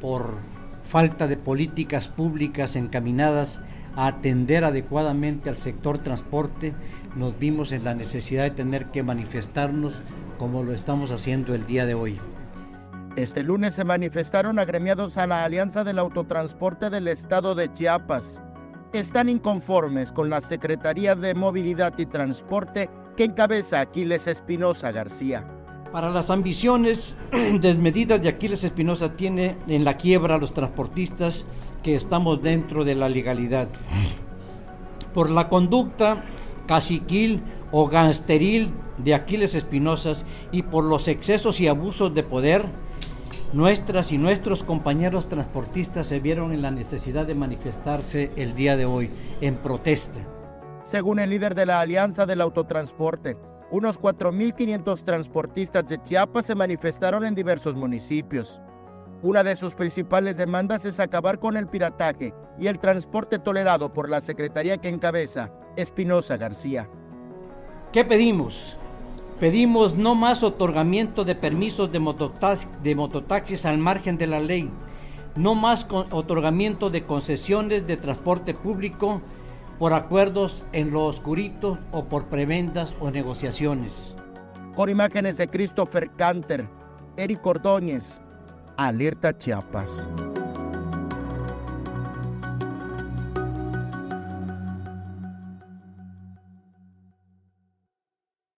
por falta de políticas públicas encaminadas a atender adecuadamente al sector transporte, nos vimos en la necesidad de tener que manifestarnos como lo estamos haciendo el día de hoy. Este lunes se manifestaron agremiados a la Alianza del Autotransporte del Estado de Chiapas. Están inconformes con la Secretaría de Movilidad y Transporte que encabeza Aquiles Espinosa García. Para las ambiciones desmedidas de Aquiles Espinosa tiene en la quiebra a los transportistas que estamos dentro de la legalidad. Por la conducta caciquil o gangsteril de Aquiles Espinosas y por los excesos y abusos de poder, nuestras y nuestros compañeros transportistas se vieron en la necesidad de manifestarse el día de hoy en protesta. Según el líder de la Alianza del Autotransporte, unos 4.500 transportistas de Chiapas se manifestaron en diversos municipios. Una de sus principales demandas es acabar con el pirataje y el transporte tolerado por la Secretaría que encabeza Espinosa García. ¿Qué pedimos? Pedimos no más otorgamiento de permisos de, mototaxis al margen de la ley, no más otorgamiento de concesiones de transporte público por acuerdos en lo oscurito o por prebendas o negociaciones. Con imágenes de Christopher Canter, Eric Ordóñez, Alerta Chiapas.